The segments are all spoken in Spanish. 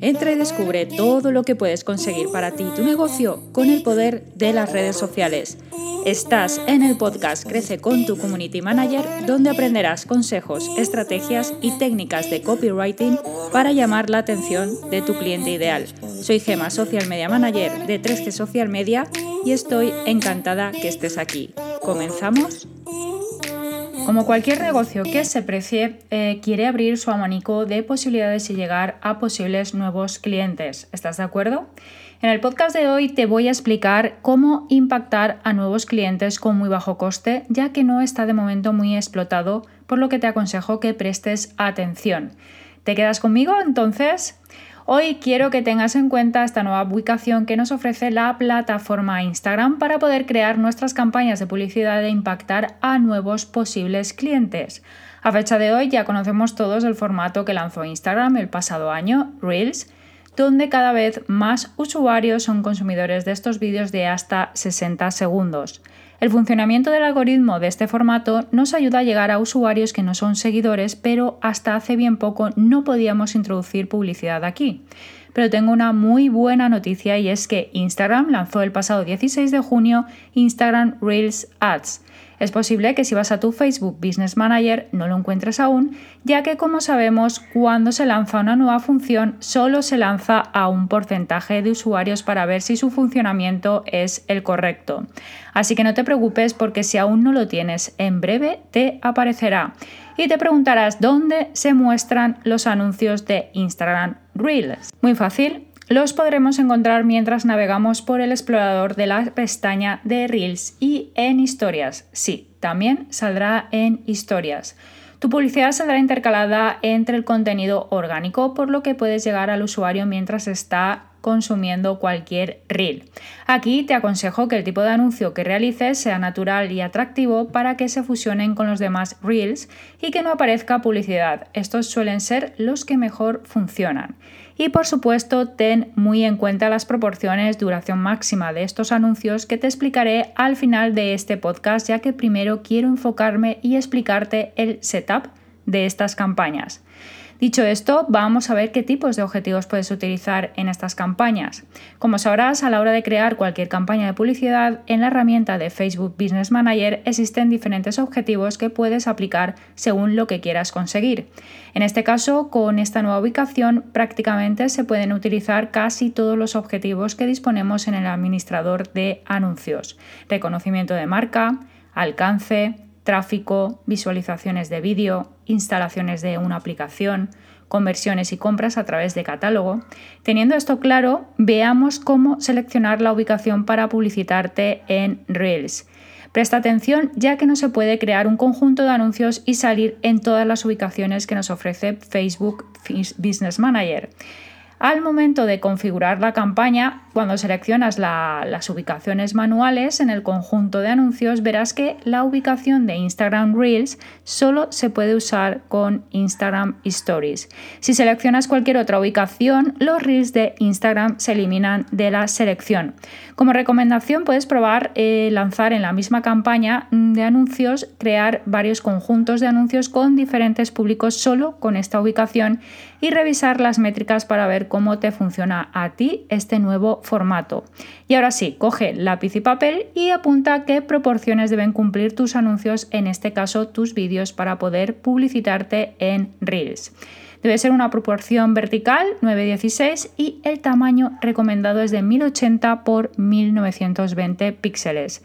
Entra y descubre todo lo que puedes conseguir para ti y tu negocio con el poder de las redes sociales. Estás en el podcast Crece con tu Community Manager, donde aprenderás consejos, estrategias y técnicas de copywriting para llamar la atención de tu cliente ideal. Soy Gema, Social Media Manager de 3G Social Media y estoy encantada que estés aquí. ¿Comenzamos? Como cualquier negocio que se precie, eh, quiere abrir su abanico de posibilidades y llegar a posibles nuevos clientes. ¿Estás de acuerdo? En el podcast de hoy te voy a explicar cómo impactar a nuevos clientes con muy bajo coste, ya que no está de momento muy explotado, por lo que te aconsejo que prestes atención. ¿Te quedas conmigo entonces? Hoy quiero que tengas en cuenta esta nueva ubicación que nos ofrece la plataforma Instagram para poder crear nuestras campañas de publicidad e impactar a nuevos posibles clientes. A fecha de hoy ya conocemos todos el formato que lanzó Instagram el pasado año, Reels, donde cada vez más usuarios son consumidores de estos vídeos de hasta 60 segundos. El funcionamiento del algoritmo de este formato nos ayuda a llegar a usuarios que no son seguidores, pero hasta hace bien poco no podíamos introducir publicidad aquí. Pero tengo una muy buena noticia y es que Instagram lanzó el pasado 16 de junio Instagram Reels Ads es posible que si vas a tu Facebook Business Manager no lo encuentres aún, ya que como sabemos, cuando se lanza una nueva función, solo se lanza a un porcentaje de usuarios para ver si su funcionamiento es el correcto. Así que no te preocupes porque si aún no lo tienes, en breve te aparecerá. Y te preguntarás dónde se muestran los anuncios de Instagram Reels. Muy fácil, los podremos encontrar mientras navegamos por el explorador de la pestaña de Reels y en historias. Sí, también saldrá en historias. Tu publicidad saldrá intercalada entre el contenido orgánico, por lo que puedes llegar al usuario mientras está consumiendo cualquier reel. Aquí te aconsejo que el tipo de anuncio que realices sea natural y atractivo para que se fusionen con los demás reels y que no aparezca publicidad. Estos suelen ser los que mejor funcionan. Y por supuesto, ten muy en cuenta las proporciones duración máxima de estos anuncios que te explicaré al final de este podcast, ya que primero quiero enfocarme y explicarte el setup de estas campañas. Dicho esto, vamos a ver qué tipos de objetivos puedes utilizar en estas campañas. Como sabrás, a la hora de crear cualquier campaña de publicidad, en la herramienta de Facebook Business Manager existen diferentes objetivos que puedes aplicar según lo que quieras conseguir. En este caso, con esta nueva ubicación, prácticamente se pueden utilizar casi todos los objetivos que disponemos en el administrador de anuncios. Reconocimiento de marca, alcance, tráfico, visualizaciones de vídeo, instalaciones de una aplicación, conversiones y compras a través de catálogo. Teniendo esto claro, veamos cómo seleccionar la ubicación para publicitarte en Reels. Presta atención ya que no se puede crear un conjunto de anuncios y salir en todas las ubicaciones que nos ofrece Facebook Business Manager. Al momento de configurar la campaña, cuando seleccionas las ubicaciones manuales en el conjunto de anuncios, verás que la ubicación de Instagram Reels solo se puede usar con Instagram Stories. Si seleccionas cualquier otra ubicación, los Reels de Instagram se eliminan de la selección. Como recomendación, puedes probar eh, lanzar en la misma campaña de anuncios, crear varios conjuntos de anuncios con diferentes públicos solo con esta ubicación y revisar las métricas para ver cómo te funciona a ti este nuevo formato. Y ahora sí, coge lápiz y papel y apunta qué proporciones deben cumplir tus anuncios, en este caso tus vídeos, para poder publicitarte en Reels. Debe ser una proporción vertical 916 y el tamaño recomendado es de 1080 por 1920 píxeles.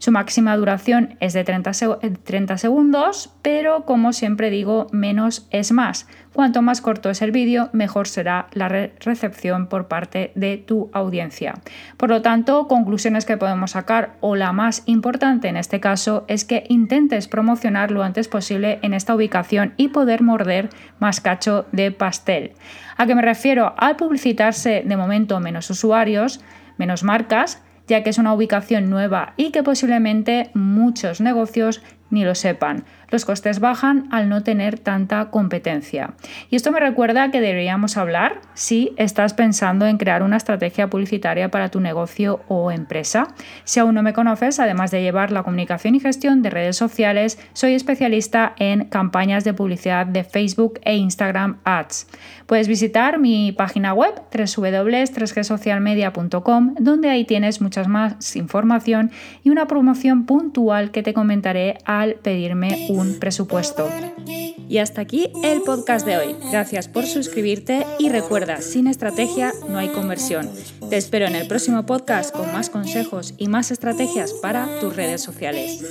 Su máxima duración es de 30, eh, segundos, pero como siempre digo, menos es más. Cuanto más corto es el vídeo, mejor será la recepción por parte de tu audiencia. Por lo tanto, conclusiones que podemos sacar, o la más importante en este caso, es que intentes promocionar lo antes posible en esta ubicación y poder morder más cacho de pastel. ¿A qué me refiero? Al publicitarse de momento menos usuarios, menos marcas, ya que es una ubicación nueva y que posiblemente muchos negocios ni lo sepan. Los costes bajan al no tener tanta competencia. Y esto me recuerda que deberíamos hablar si estás pensando en crear una estrategia publicitaria para tu negocio o empresa. Si aún no me conoces, además de llevar la comunicación y gestión de redes sociales, soy especialista en campañas de publicidad de Facebook e Instagram Ads. Puedes visitar mi página web www.3gsocialmedia.com donde ahí tienes muchas más información y una promoción puntual que te comentaré pedirme un presupuesto. Y hasta aquí el podcast de hoy. Gracias por suscribirte y recuerda, sin estrategia no hay conversión. Te espero en el próximo podcast con más consejos y más estrategias para tus redes sociales.